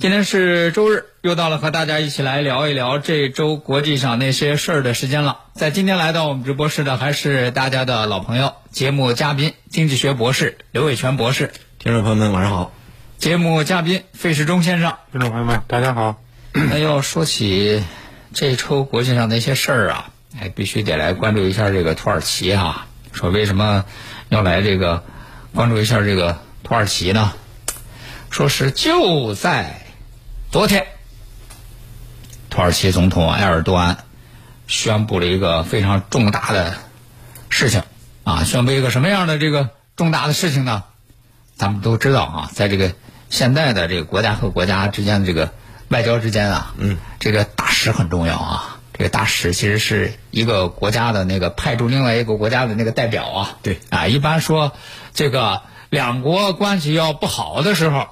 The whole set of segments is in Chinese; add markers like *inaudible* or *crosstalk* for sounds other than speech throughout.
今天是周日，又到了和大家一起来聊一聊这周国际上那些事儿的时间了。在今天来到我们直播室的还是大家的老朋友，节目嘉宾经济学博士刘伟全博士。听众朋友们，晚上好。节目嘉宾费世忠先生。听众朋友们，大家好。那要说起这周国际上那些事儿啊，哎，必须得来关注一下这个土耳其哈、说为什么要来这个关注一下这个土耳其呢？说是就在昨天，土耳其总统埃尔多安宣布了一个非常重大的事情啊，宣布一个什么样的这个重大的事情呢？咱们都知道啊，在这个现在的这个国家和国家之间的这个外交之间啊，嗯，这个大使很重要啊。这个大使其实是一个国家的那个派驻另外一个国家的那个代表啊。对啊，一般说这个两国关系要不好的时候，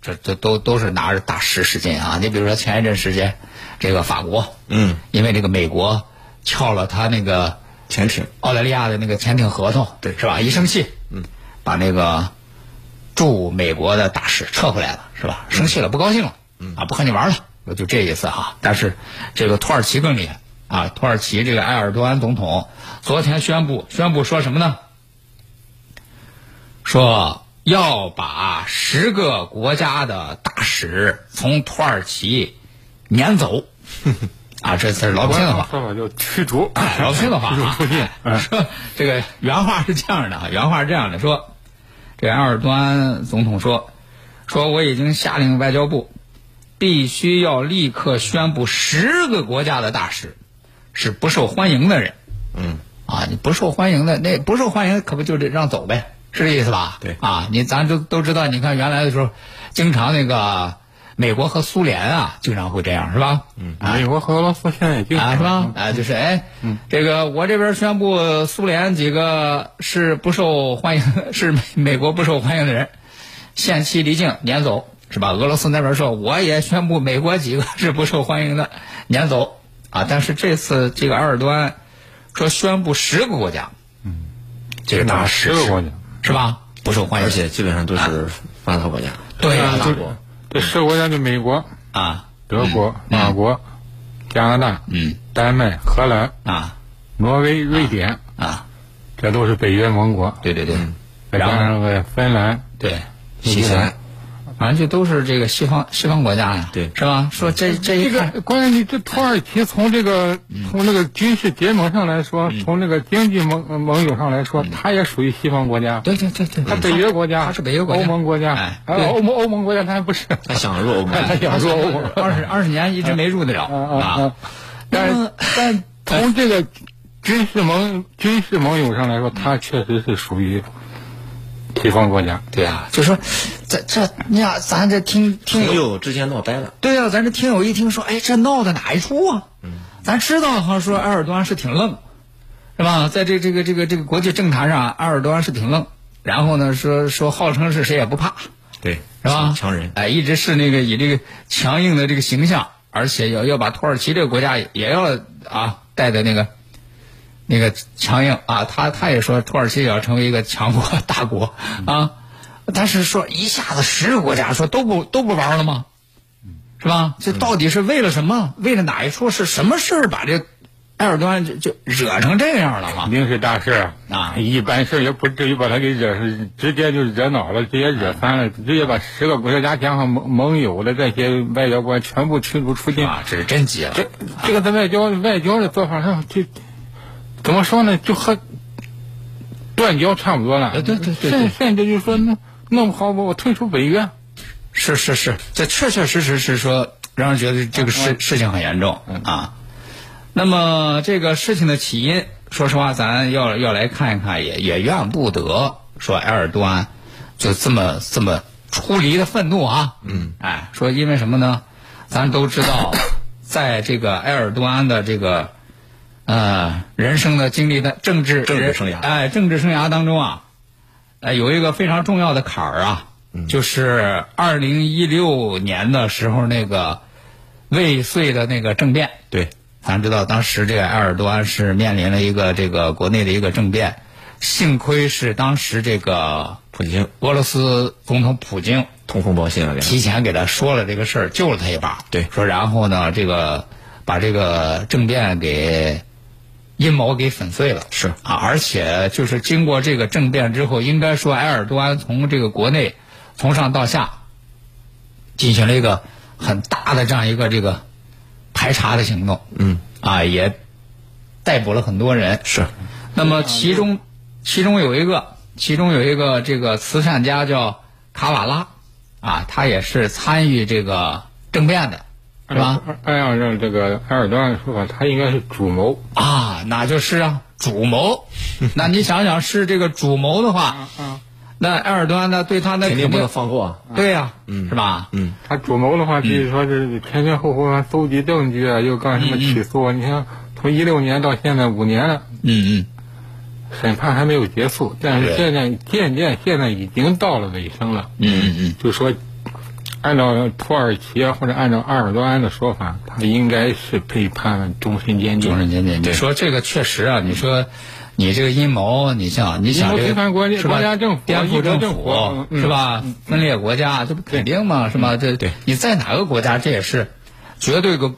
这这都都是拿着大使使劲啊。你比如说前一阵时间，这个法国，嗯，因为这个美国撬了他那个潜艇澳大利亚的那个潜艇合同，对是吧？一生气，嗯，把那个驻美国的大使撤回来了，是吧？生气了，不高兴了，嗯啊，不和你玩了，就这意思哈。但是这个土耳其更厉害啊！土耳其这个埃尔多安总统昨天宣布，宣布说什么呢？说要把十个国家的大使从土耳其撵走，*laughs* 啊，这是老百姓的话。说法叫驱逐，啊，老百姓的话啊，驱逐出境。哎 *laughs* 说这个原话是这样的啊，原话是这样的，说这个埃尔多安总统说，说我已经下令外交部，必须要立刻宣布十个国家的大使是不受欢迎的人。嗯，啊，你不受欢迎的那不受欢迎，可不就得让走呗，是这意思吧？*laughs* 对啊，你咱都都知道，你看原来的时候，经常那个美国和苏联啊，经常会这样，是吧？嗯美国和俄罗斯现在也经啊，是吧常？啊，就是哎，这个我这边宣布苏联几个是不受欢迎，*laughs* 是美美国不受欢迎的人，限期离境撵走，是吧？俄罗斯那边说我也宣布美国几个是不受欢迎的撵走啊，但是这次这个埃尔多安说宣布十个国家，嗯，这个大使十个国家，是吧？不受欢迎，而且基本上都是发达国家。对呀、啊就这十个国家就美国、啊，德国、法国、加拿大、嗯。丹麦、荷兰、啊。挪威、瑞典，啊，这都是北约盟国。对对对，再加上个芬兰、对。新西兰，反正就都是这个西方西方国家呀，对是吧？说这这一这个关键，你这土耳其从这个从这个军事结盟上来说，从这个经济盟呃盟友上来说，它也属于西方国家。对对对对，它北约国家，它是北约国家，欧盟国家，欧盟欧盟国家它还不是，它想入欧盟，它想入欧盟。*laughs* 二十二十年一直没入得了啊啊啊啊！但是但从这个军事盟军事盟友上来说，它确实是属于西方国家。对啊，就说这这你看咱这听听朋友友之间闹掰了。对啊，咱这听友一听说，哎，这闹的哪一出啊？嗯，咱知道哈，说埃尔多安是挺愣，是吧？在这这个这个这个国际政坛上，埃尔多安是挺愣。然后呢，说说号称是谁也不怕，对，是吧？强人。哎，一直是那个以这个强硬的这个形象，而且要要把土耳其这个国家也也要啊带的那个那个强硬啊。他他也说土耳其也要成为一个强国 *laughs* 大国啊。但是说一下子十个国家说都不都不玩了吗？是吧？这到底是为了什么？为了哪一出？是什么事儿把这埃尔多安就就惹成这样了肯嘛？定是大事啊一般事儿也不至于把他给惹是，直接就惹恼了，直接惹翻了，直接把十个国家加上盟盟友的这些外交官全部驱逐出境。啊，这是真急了。这这个在外交外交的做法上，就怎么说呢？就和断交差不多了。对对对甚甚至就说弄弄不好我我退出北约。是是是，这确确实实是说让人觉得这个事、嗯事情很严重啊。那么这个事情的起因，说实话，咱要要来看一看，也也怨不得说埃尔多安就这么这么出离的愤怒啊。嗯，哎，说因为什么呢？咱都知道，在这个埃尔多安的这个呃人生的经历的政治政治生涯。哎，政治生涯当中啊，呃，有一个非常重要的坎儿啊，就是二零一六年的时候那个未遂的那个政变。对，咱知道当时这个埃尔多安是面临了一个这个国内的一个政变，幸亏是当时这个普京。俄罗斯总统普京通风报信了，提前给他说了这个事儿，救了他一把。对。说然后呢，这个把这个政变给阴谋给粉碎了。是啊，而且就是经过这个政变之后，应该说埃尔多安从这个国内从上到下进行了一个很大的这样一个这个排查的行动。嗯，啊，也逮捕了很多人。是那么其中，其中有一个，其中有一个这个慈善家叫卡瓦拉，啊，他也是参与这个政变的，是吧？按按照这个埃尔多安的说法，他应该是主谋。啊，那就是啊，主谋。*laughs* 那你想想，是这个主谋的话，嗯，那埃尔多安呢对他那肯肯定不能放过啊。对呀、是吧？嗯，他主谋的话，比如说是前前后后啊搜集证据啊，又干什么起诉啊？你看，从一六年到现在五年了，嗯嗯，审判还没有结束，但是对现在渐渐现在已经到了尾声了。嗯嗯嗯，就说按照土耳其啊或者按照埃尔多安的说法，他应该是被判了终身监禁。终身监禁。你说这个确实啊，你说。你这个阴谋，你像你想这个是吧国家政府颠覆政府是吧？分裂国家，这不肯定吗？是吧？这对你在哪个国家，这也是绝对个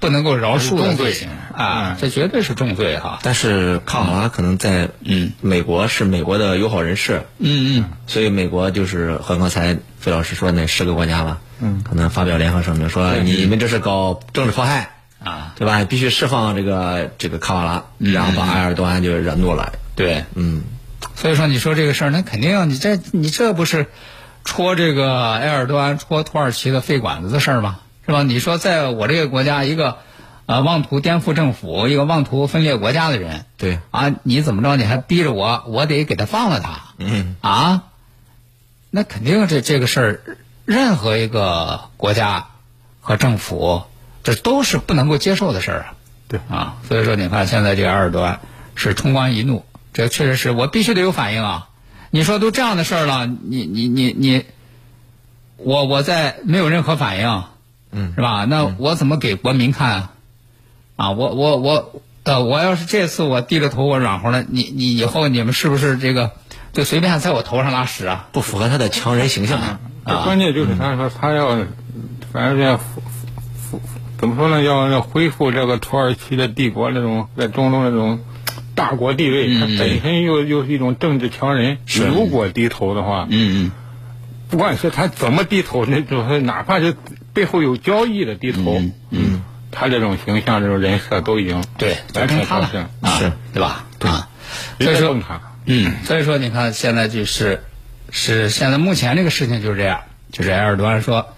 不能够饶恕的重罪。罪行。啊！这绝对是重罪哈。但是卡瓦拉可能在嗯。美国是美国的友好人士，嗯嗯，所以美国就是和刚才费老师说那十个国家吧，嗯。可能发表联合声明说你们这是搞政治迫害啊，对吧？必须释放这个这个卡瓦拉，然后把埃尔多安就惹怒了。对，嗯，所以说你说这个事儿，那肯定你这你这不是戳这个埃尔多安、戳土耳其的肺管子的事儿吗？是吧？你说在我这个国家，一个呃妄图颠覆政府、一个妄图分裂国家的人，对，啊，你怎么着？你还逼着我，我得给他放了他。嗯，啊，那肯定这这个事儿，任何一个国家和政府，这都是不能够接受的事儿啊。对啊，所以说你看现在这个埃尔多安是冲冠一怒，这确实是我必须得有反应啊！你说都这样的事儿了，你你你你，我我在没有任何反应，嗯，是吧？那我怎么给国民看啊？啊，我我我呃，我要是这次我低着头我软和了，你你以后你们是不是这个就随便在我头上拉屎啊？不符合他的强人形象。啊关键就是他说他要，反正要复复怎么说呢？要要恢复这个土耳其的帝国那种在中东那种大国地位，他本身又又是一种政治强人。如果低头的话，嗯嗯不管是他怎么低头，那就是哪怕是背后有交易的低头，嗯，他这种形象、这种人设都已经对，就完成他了啊是对吧？啊，所所以说。嗯，所以说你看现在就是是现在目前这个事情就是这样，就是埃尔多安说，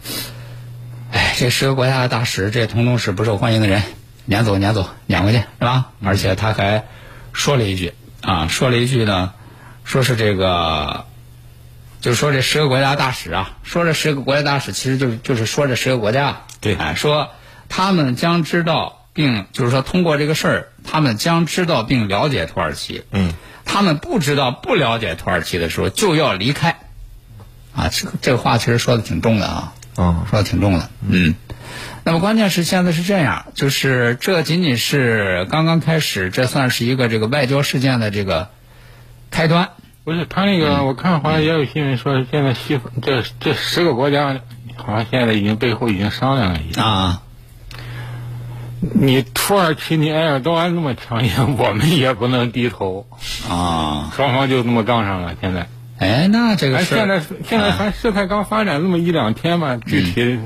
哎，这十个国家的大使，这通通是不受欢迎的人，撵走撵走撵回去是吧？而且他还说了一句啊，说了一句呢，说是这个。就是说这十个国家大使啊，说这十个国家大使，其实就是就是说这十个国家，对。哎，说他们将知道并就是说通过这个事儿，他们将知道并了解土耳其，嗯，他们不知道不了解土耳其的时候就要离开，啊，这个这个话其实说的挺重的啊，哦，说的挺重的，嗯。那么关键是现在是这样，就是这仅仅是刚刚开始，这算是一个这个外交事件的这个开端。不是他那个，我看好像也有新闻说，现在西方这这十个国家，好像现在已经背后已经商量了一下。啊，你土耳其你埃尔多安那么强硬，*laughs* 我们也不能低头，啊，双方就这么杠上了。现在，哎，那这个哎，是现在现在还事态刚发展这么一两天嘛，具体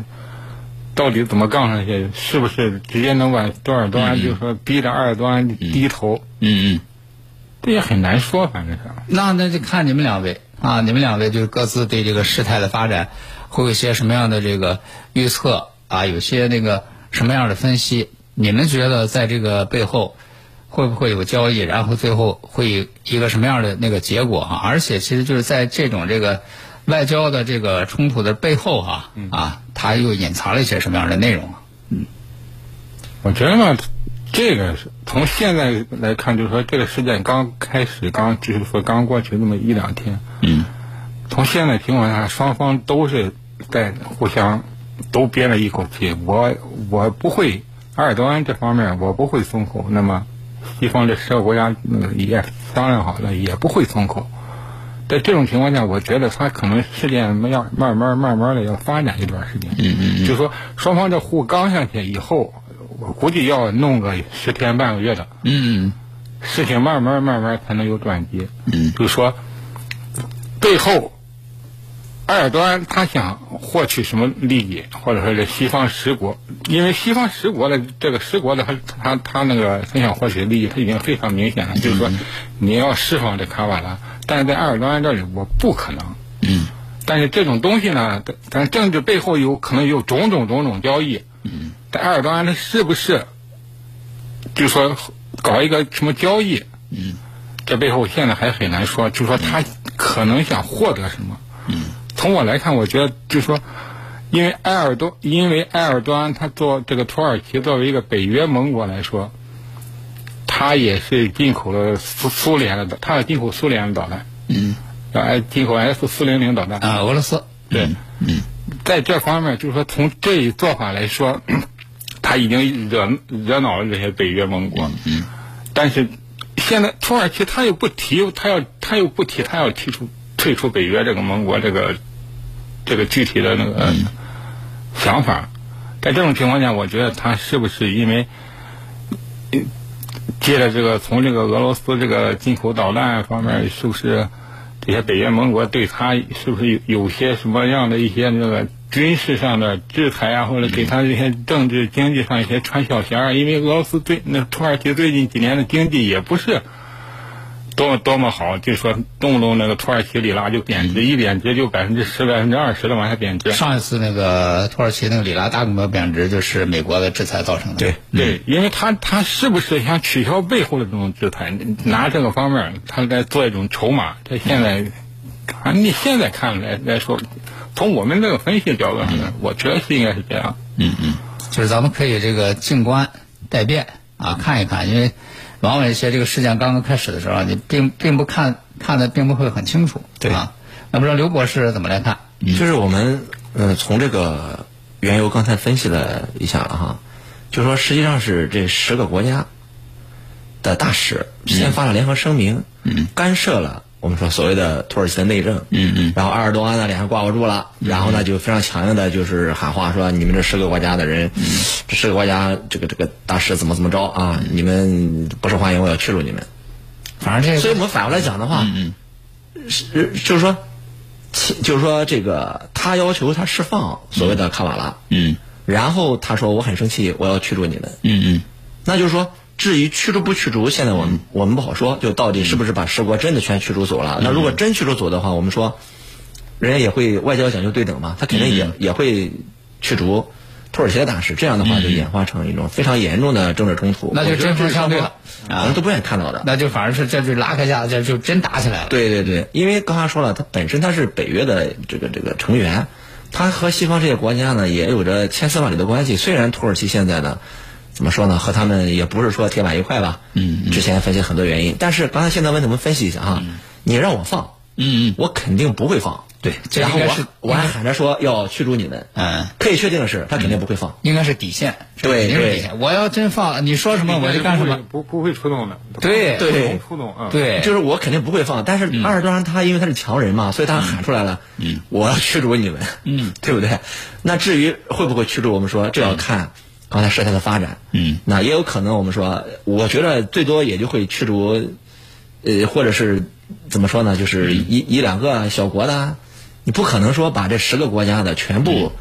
到底怎么杠上去？是不是直接能把多尔多安就说逼着埃尔多安低头？嗯嗯，这也很难说，反正是。那那就看你们两位啊，你们两位就是各自对这个事态的发展会有一些什么样的这个预测啊？有些那个什么样的分析？你们觉得在这个背后会不会有交易？然后最后会有一个什么样的那个结果啊？而且其实就是在这种这个外交的这个冲突的背后哈啊，它又隐藏了一些什么样的内容啊？我觉得嘛，这个是从现在来看，就是说这个事件刚开始，刚就是说刚过去那么一两天，嗯，从现在情况下，双方都是在互相都憋了一口气。我我不会，埃尔多安这方面我不会松口，那么西方这十个国家呃也商量好了，也不会松口。在这种情况下，我觉得他可能事件要慢慢慢慢的要发展一段时间。嗯嗯就说双方这互刚下去以后，我估计要弄个十天半个月的，嗯事情慢慢慢慢才能有转机。嗯，就是说背后埃尔多安他想获取什么利益，或者说是西方十国，因为西方十国的这个十国的他他他那个他想获取利益，他已经非常明显了，就是说你要释放这卡瓦拉，但是在埃尔多安这里我不可能。嗯。但是这种东西呢，咱政治背后有可能有种种种种交易。嗯。但埃尔多安他是不是，就说搞一个什么交易？嗯。这背后现在还很难说，就说他可能想获得什么。嗯。从我来看，我觉得就是说，因为埃尔多，因为埃尔多安他做这个土耳其作为一个北约盟国来说，他也是进口了苏苏联的，他要进口苏联的导弹，嗯要挨进口 S 四零零导弹。啊，俄罗斯对，嗯在这方面，就是说从这一做法来说，他已经惹惹恼了这些北约盟国。嗯，但是现在土耳其他又不提，他要他又不提，他要提出退出北约这个盟国这个这个具体的那个想法。在这种情况下，我觉得他是不是因为呃借着这个从这个俄罗斯这个进口导弹方面，是不是这些北约盟国对他是不是有有些什么样的一些那个军事上的制裁啊，或者给他这些政治经济上一些穿小鞋啊？因为俄罗斯最那土耳其最近几年的经济也不是。多么多么好，就说动不动那个土耳其里拉就贬值，一贬值就百分之十、百分之二十的往下贬值。上一次那个土耳其那个里拉大规模贬值，就是美国的制裁造成的。对，对，因为他他是不是想取消背后的这种制裁，拿这个方面他来做一种筹码？这现在，啊，你现在看来来说，从我们这个分析角度上呢，我觉得是应该是这样。嗯嗯，就是咱们可以这个静观待变啊，看一看，因为往往一些这个事件刚刚开始的时候，你并并不看看的并不会很清楚。对。啊，那不知道刘博士怎么来看？就是我们呃从这个缘由刚才分析了一下了哈，就说实际上是这十个国家的大使先发了联合声明，嗯。干涉了我们说所谓的土耳其的内政，嗯嗯。然后埃尔多安呢脸上挂不住了，然后呢就非常强硬的就是喊话说你们这十个国家的人，这十个国家这个这个大使怎么怎么着啊，你们不受欢迎，我要驱逐你们。反正这个所以我们反过来讲的话，嗯是就是说，就是说这个他要求他释放所谓的卡瓦拉，嗯。然后他说我很生气，我要驱逐你们。嗯嗯。那就是说，至于驱逐不驱逐，现在我们我们不好说，就到底是不是把十国真的全驱逐走了？那如果真驱逐走的话，我们说，人家也会外交讲究对等嘛，他肯定也、也会驱逐土耳其的大使，这样的话就演化成一种非常严重的政治冲突。那就针锋相对了我们都不愿意看到的。那就反而是这就拉开架子，这就真打起来了。对对对，因为刚才说了，他本身他是北约的这个这个成员，他和西方这些国家呢也有着千丝万缕的关系。虽然土耳其现在呢，怎么说呢，和他们也不是说铁板一块吧，嗯之前分析很多原因，但是刚才现在问题我们分析一下哈，你让我放，嗯嗯，我肯定不会放，对，这然后我我还喊着说要驱逐你们，嗯，可以确定的是，他肯定不会放。应该是底线，对对肯定是底线。我要真放，你说什么我就干什么。不不会出动的。对不会对出动啊。对，就是我肯定不会放，但是二十多人他因为他是强人嘛，所以他喊出来了，嗯我要驱逐你们，嗯，*laughs* 对不对？那至于会不会驱逐，我们说这要看刚才事态的发展。嗯，那也有可能我们说，我觉得最多也就会驱逐，呃，或者是怎么说呢，就是一一两个小国的，你不可能说把这十个国家的全部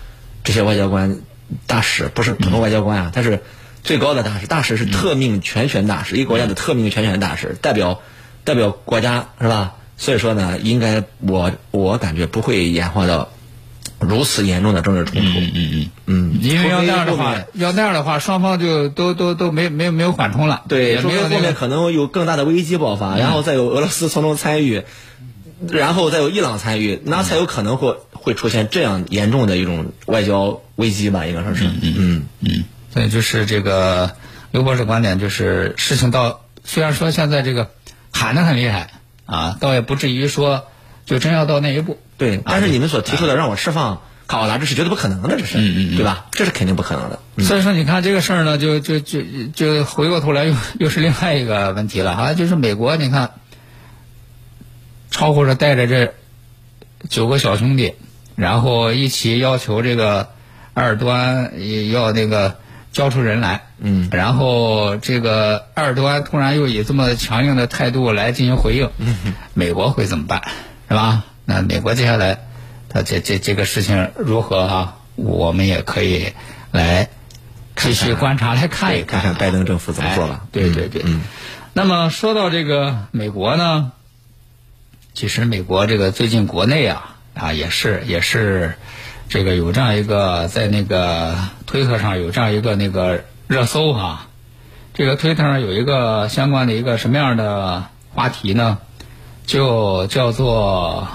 这些外交官大使，不是普通外交官啊，他是最高的大使，大使是特命全权大使，一个国家的特命全权大使，代表代表国家是吧？所以说呢，应该我我感觉不会演化到如此严重的政治冲突。嗯嗯嗯，因为要那样的话要那样的话，双方就都都都没没有没有缓冲了，对，也没有后面可能有更大的危机爆发，然后再有俄罗斯从中参与，然后再有伊朗参与，那才有可能会会出现这样严重的一种外交危机吧，应该说是。嗯嗯，所以就是这个刘博士观点，就是事情到虽然说现在这个喊的很厉害啊，倒也不至于说就真要到那一步。对，但是你们所提出的让我释放卡瓦拉，这是绝对不可能的，这是，嗯嗯嗯对吧？这是肯定不可能的。所以说，你看这个事儿呢，就就就就回过头来又又是另外一个问题了哈，就是美国，你看，超乎着带着这九个小兄弟，然后一起要求这个埃尔多安也要那个交出人来，嗯，然后这个埃尔多安突然又以这么强硬的态度来进行回应，嗯，美国会怎么办，是吧？那美国接下来，他这这这个事情如何啊？我们也可以来继续观察来看一看看拜登政府怎么做了哎。对对对。嗯那么说到这个美国呢，其实美国这个最近国内啊啊也是也是这个有这样一个在那个推特上有这样一个那个热搜哈、这个推特上有一个相关的一个什么样的话题呢？就叫做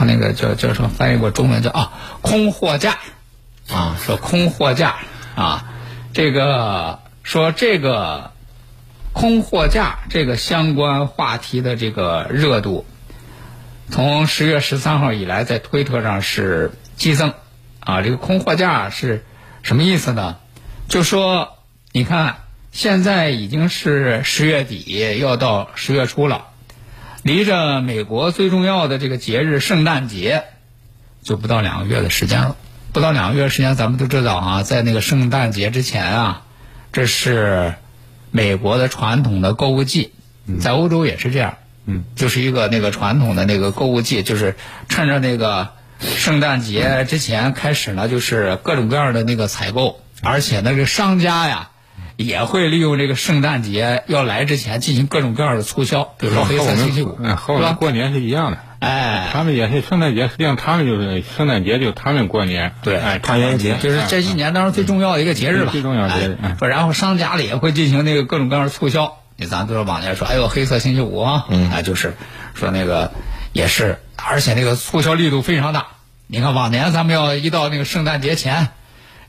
他那个叫叫什么翻译过中文叫啊空货架啊，说空货架啊，这个说这个空货架这个相关话题的这个热度，从十月十三号以来，在推特上是激增啊。这个空货架是什么意思呢？就说你看，现在已经是十月底，要到十月初了，离着美国最重要的这个节日圣诞节，就不到两个月的时间了。不到两个月时间，咱们都知道啊，在那个圣诞节之前啊，这是美国的传统的购物季，在欧洲也是这样，嗯，就是一个那个传统的那个购物季，就是趁着那个圣诞节之前开始呢，就是各种各样的那个采购，而且那个商家呀。也会利用这个圣诞节要来之前进行各种各样的促销，比如说黑色星期五，嗯，和我？们过年是一样的。哎，他们也是圣诞节，实际上他们就是圣诞节，就他们过年。对哎，团圆节就是这一年当中最重要的一个节日吧，最重要的节日哎嗯然后商家里也会进行那个各种各样的促销。你咱都是往年说，哎呦，黑色星期五啊，嗯，哎，就是说那个也是，而且那个促销力度非常大。你看往年咱们要一到那个圣诞节前，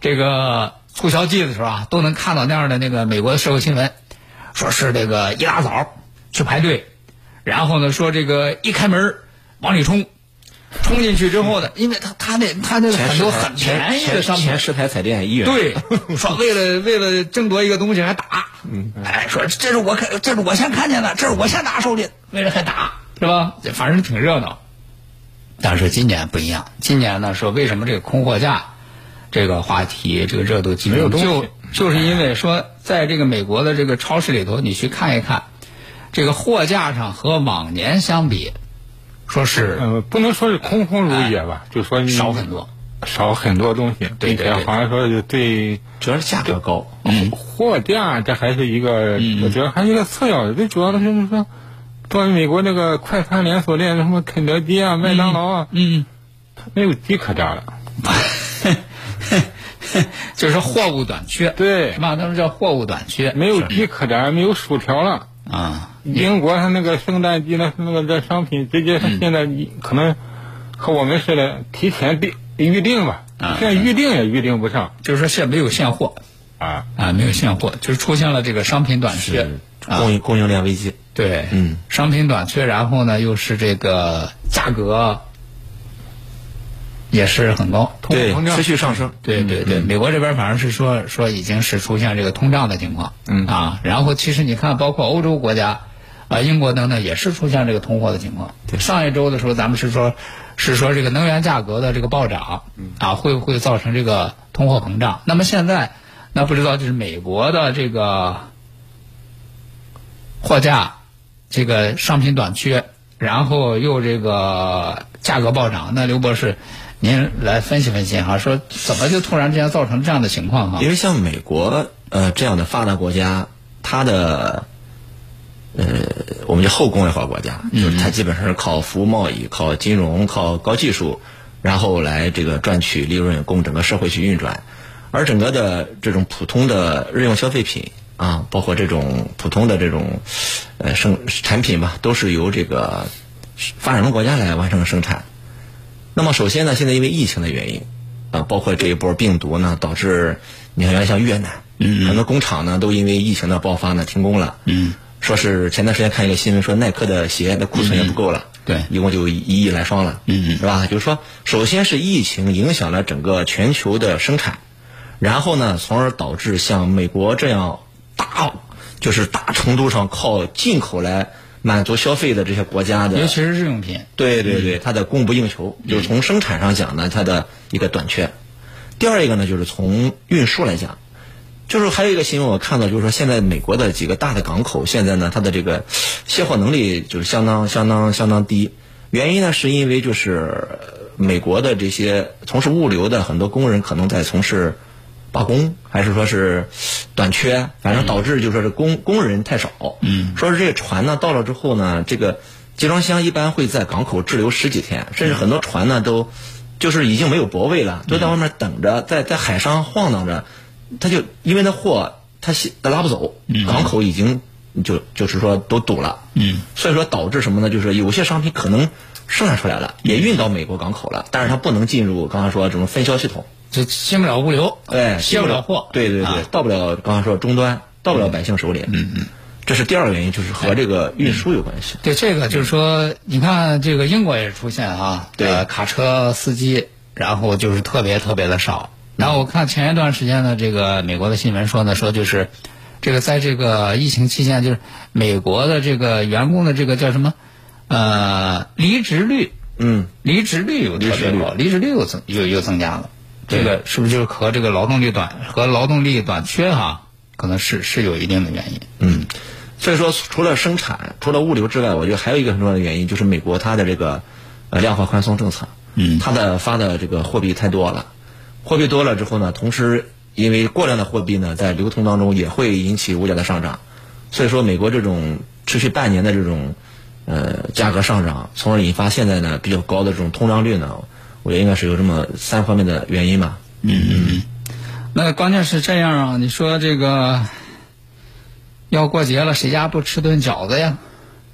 这个促销季的时候啊，都能看到那样的那个美国的社会新闻，说是这个一大早去排队，然后呢说这个一开门往里冲，冲进去之后呢，因为他他那他那前很多很便宜的商品前，十台彩电一元。对，*laughs* 说为了为了争夺一个东西还打，嗯，哎，说这是我看，这是我先看见的，这是我先拿手里，为了还打，是吧？反正挺热闹。但是今年不一样，今年呢说为什么这个空货架这个话题这个热度基本，没有就就是因为说在这个美国的这个超市里头，你去看一看，这个货架上和往年相比，说是呃，不能说是空空如也吧，就说你少很多，少很多东西，并且对对对好像说是对主要是价格高。嗯货架这还是一个，我觉得还是一个次要的。最主要的就是说，作为美国那个快餐连锁店，什么肯德基啊、麦当劳啊，嗯，它没有鸡可炸了。*laughs* *laughs* 就是货物短缺，对。是吧？他们叫货物短缺，没有鸡可炸，没有薯条了。啊，英国它那个圣诞季那那个这商品，直接现在一可能和我们似的提前订预定吧，啊。现在预定也预定不上。就是说现在没有现货。啊。啊，没有现货，就是出现了这个商品短缺啊，供应供应链危机。对，嗯，商品短缺，然后呢又是这个价格也是很高，通货膨胀持续上升。对对对，美国这边反正是说说已经是出现这个通胀的情况，嗯啊，然后其实你看，包括欧洲国家，啊，英国等等也是出现这个通货的情况。上一周的时候，咱们是说，是说这个能源价格的这个暴涨，啊，会不会造成这个通货膨胀？那么现在那不知道就是美国的这个货架，这个商品短缺，然后又这个价格暴涨。那刘博士，您来分析分析哈，说怎么就突然之间造成这样的情况哈？因为像美国呃这样的发达国家，它的呃我们叫后工业化国家，就是它基本上是靠服务贸易、靠金融、靠高技术，然后来这个赚取利润，供整个社会去运转。而整个的这种普通的日用消费品啊，包括这种普通的这种呃生产品吧，都是由这个发展中国家来完成生产。那么首先呢，现在因为疫情的原因啊，包括这一波病毒呢，导致你看像越南，嗯，很多工厂呢都因为疫情的爆发呢停工了，嗯，说是前段时间看一个新闻说耐克的鞋的库存也不够了，对，一共就一亿来双了，嗯，是吧？就是说，首先是疫情影响了整个全球的生产。然后呢，从而导致像美国这样大，就是大程度上靠进口来满足消费的这些国家的，尤其是日用品。对对对，它的供不应求，就是从生产上讲呢，它的一个短缺。第二一个呢，就是从运输来讲，就是还有一个新闻我看到，就是说现在美国的几个大的港口现在呢，它的这个卸货能力就是相当相当相当低。原因呢，是因为就是美国的这些从事物流的很多工人可能在从事。罢工还是说是短缺，反正导致就说是工工人太少。嗯，说是这个船呢到了之后呢，这个集装箱一般会在港口滞留十几天，甚至很多船呢都就是已经没有泊位了，都在外面等着，在在海上晃荡着。他就因为那货他他拉不走，港口已经就就是说都堵了。嗯，所以说导致什么呢？就是有些商品可能生产出来了，也运到美国港口了，但是它不能进入刚才说这种分销系统。就进不了物流，哎，卸不了货，对对对，到不了刚刚说终端，到不了百姓手里，嗯嗯，这是第二个原因，就是和这个运输有关系。对，这个就是说，你看这个英国也出现啊，对，卡车司机，然后就是特别特别的少。然后我看前一段时间呢，这个美国的新闻说呢，说就是这个在这个疫情期间，就是美国的这个员工的这个叫什么呃离职率，嗯，离职率有特别高，离职率又增又又增加了。这个是不是就是和这个劳动力短和劳动力短缺哈，可能是是有一定的原因。嗯，所以说除了生产、除了物流之外，我觉得还有一个很重要的原因，就是美国它的这个呃量化宽松政策，嗯，它的发的这个货币太多了，货币多了之后呢，同时因为过量的货币呢在流通当中也会引起物价的上涨，所以说美国这种持续半年的这种呃价格上涨，从而引发现在呢比较高的这种通胀率呢。我觉得应该是有这么三方面的原因吧。嗯嗯，那关键是这样啊，你说这个要过节了，谁家不吃顿饺子呀？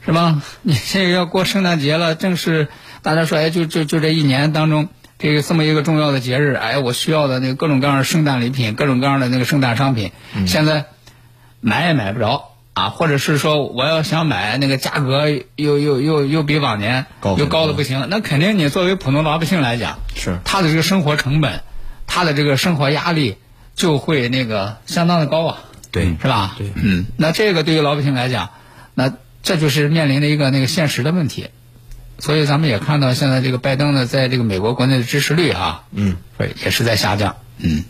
是吧？*laughs* 你这个要过圣诞节了，正是大家说，哎，就就就这一年当中，这个这么一个重要的节日，哎，我需要的那个各种各样的圣诞礼品，各种各样的那个圣诞商品，现在买也买不着。啊，或者是说我要想买那个价格又又又又比往年又高的不行，那肯定你作为普通老百姓来讲，是他的这个生活成本，他的这个生活压力就会那个相当的高啊，对，是吧？对，嗯，那这个对于老百姓来讲，那这就是面临的一个那个现实的问题，所以咱们也看到现在这个拜登呢，在这个美国国内的支持率啊，嗯，也是在下降，嗯。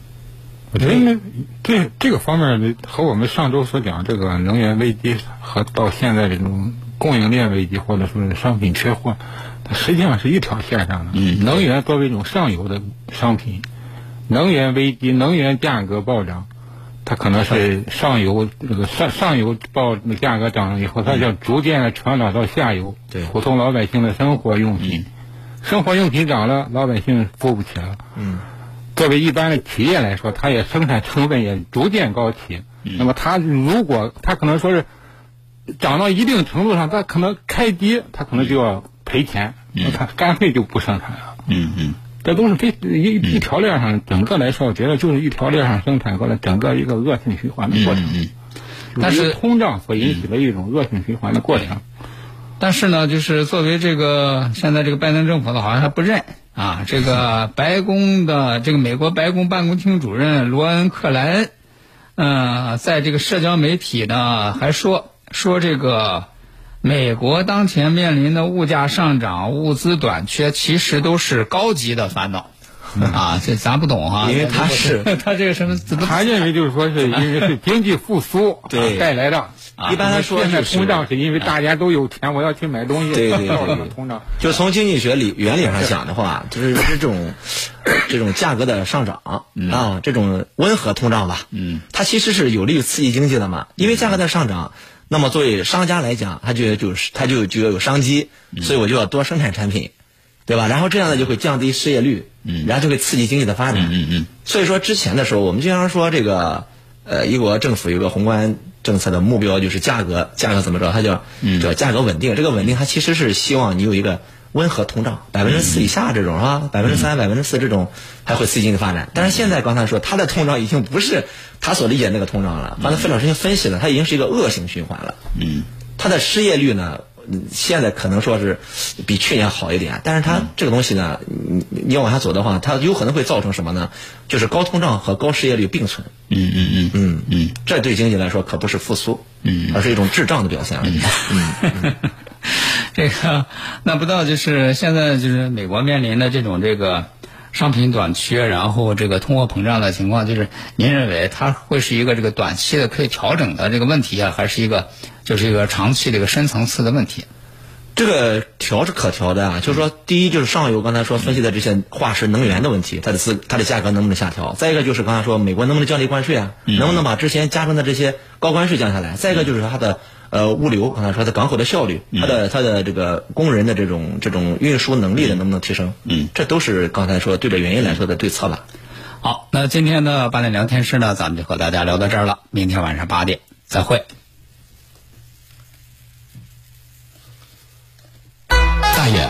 我觉得那这这个方面和我们上周所讲这个能源危机和到现在这种供应链危机或者说是商品缺货，它实际上是一条线上的。嗯，能源作为一种上游的商品，能源危机、能源价格暴涨，它可能是上游这个上上游报价格涨了以后，它就逐渐的传导到下游，对普通老百姓的生活用品，生活用品涨了，老百姓付不起了。嗯。作为一般的企业来说，它也生产成本也逐渐高起。那么，它如果它可能说是涨到一定程度上，它可能开机，它可能就要赔钱，那它干脆就不生产了。嗯嗯，这都是非一一条链上，整个来说，我觉得就是一条链上生产过来，整个一个恶性循环的过程。嗯，但是通胀所引起的一种恶性循环的过程。但是呢，就是作为这个现在这个拜登政府呢，好像还不认。啊，这个白宫的这个美国白宫办公厅主任罗恩·克莱恩，嗯，在这个社交媒体呢还说说这个美国当前面临的物价上涨、物资短缺，其实都是高级的烦恼。啊，这咱不懂啊，因为他是 *laughs* 他这个什么他认为就是说是 *laughs* 因为是经济复苏带来的。一般来说现在就是通胀是因为大家都有钱，我要去买东西，对 *laughs* 对对通胀。就从经济学理原理上讲的话，就是这种这种价格的上涨啊，这种温和通胀吧，嗯，它其实是有利于刺激经济的嘛。因为价格在上涨，那么作为商家来讲，他就就是他就就要有商机，所以我就要多生产产品，对吧？然后这样呢就会降低失业率，嗯，然后就会刺激经济的发展，嗯嗯。所以说之前的时候，我们经常说这个呃，一国政府有个宏观政策的目标就是价格，价格怎么着？它叫叫价格稳定。这个稳定它其实是希望你有一个温和通胀，百分之四以下这种是吧？百分之三、百分之四这种还会刺激经济发展。但是现在刚才说它的通胀已经不是他所理解那个通胀了，刚才费老师已经分析了，它已经是一个恶性循环了。嗯，它的失业率呢？嗯现在可能说是比去年好一点，但是它这个东西呢，你你要往下走的话，它有可能会造成什么呢？就是高通胀和高失业率并存。嗯嗯嗯嗯嗯，这对经济来说可不是复苏，嗯，而是一种滞胀的表现而已。嗯，*laughs* 这个那不知道就是现在就是美国面临的这种这个商品短缺，然后这个通货膨胀的情况，就是您认为它会是一个这个短期的可以调整的这个问题啊，还是一个就是一个长期的一个深层次的问题？这个调是可调的啊，就是说，第一就是上游刚才说分析的这些化石能源的问题，它的资它的价格能不能下调？再一个就是刚才说美国能不能降低关税啊？能不能把之前加征的这些高关税降下来？再一个就是它的呃物流，刚才说的港口的效率，它的它的这个工人的这种这种运输能力的能不能提升？嗯，这都是刚才说对着原因来说的对策吧。好，那今天的八点聊天室呢，咱们就和大家聊到这儿了。明天晚上八点再会。大爷，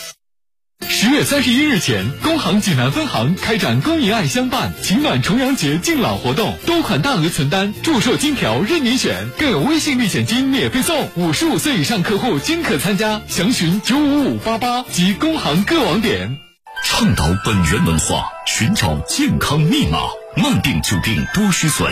十月三十一日前，工行济南分行开展公益爱相伴、情暖重阳节敬老活动，多款大额存单、祝寿金条任您选，更有微信立险金免费送，五十五岁以上客户均可参加。详询九五五八八及工行各网点。倡导本源文化，寻找健康密码，慢病久病多虚损。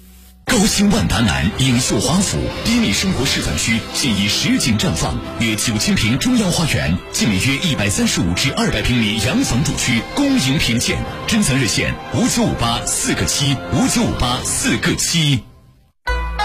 高新万达南影秀华府低密生活示范区现已实景绽放，约九千平中央花园，建面约一百三十五至二百平米洋房住区，公营品鉴。珍藏热线五九五八四个七五九五八四个七。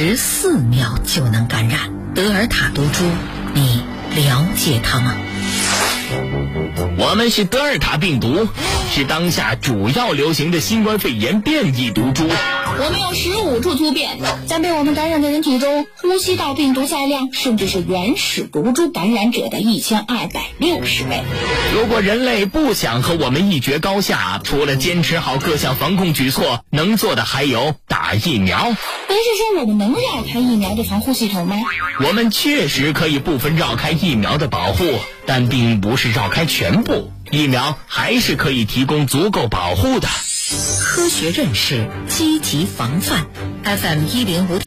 十四秒就能感染德尔塔毒株，你了解它吗？我们是德尔塔病毒，是当下主要流行的新冠肺炎变异毒株。我们有十五处突变，在被我们感染的人体中，呼吸道病毒载量甚至是原始毒株感染者的一千二百六十倍。如果人类不想和我们一决高下，除了坚持好各项防控举措，能做的还有打疫苗。您是说我们能绕开疫苗的防护系统吗？我们确实可以部分绕开疫苗的保护，但并不是绕开全部。疫苗还是可以提供足够保护的。科学认识，积极防范。FM 一零五。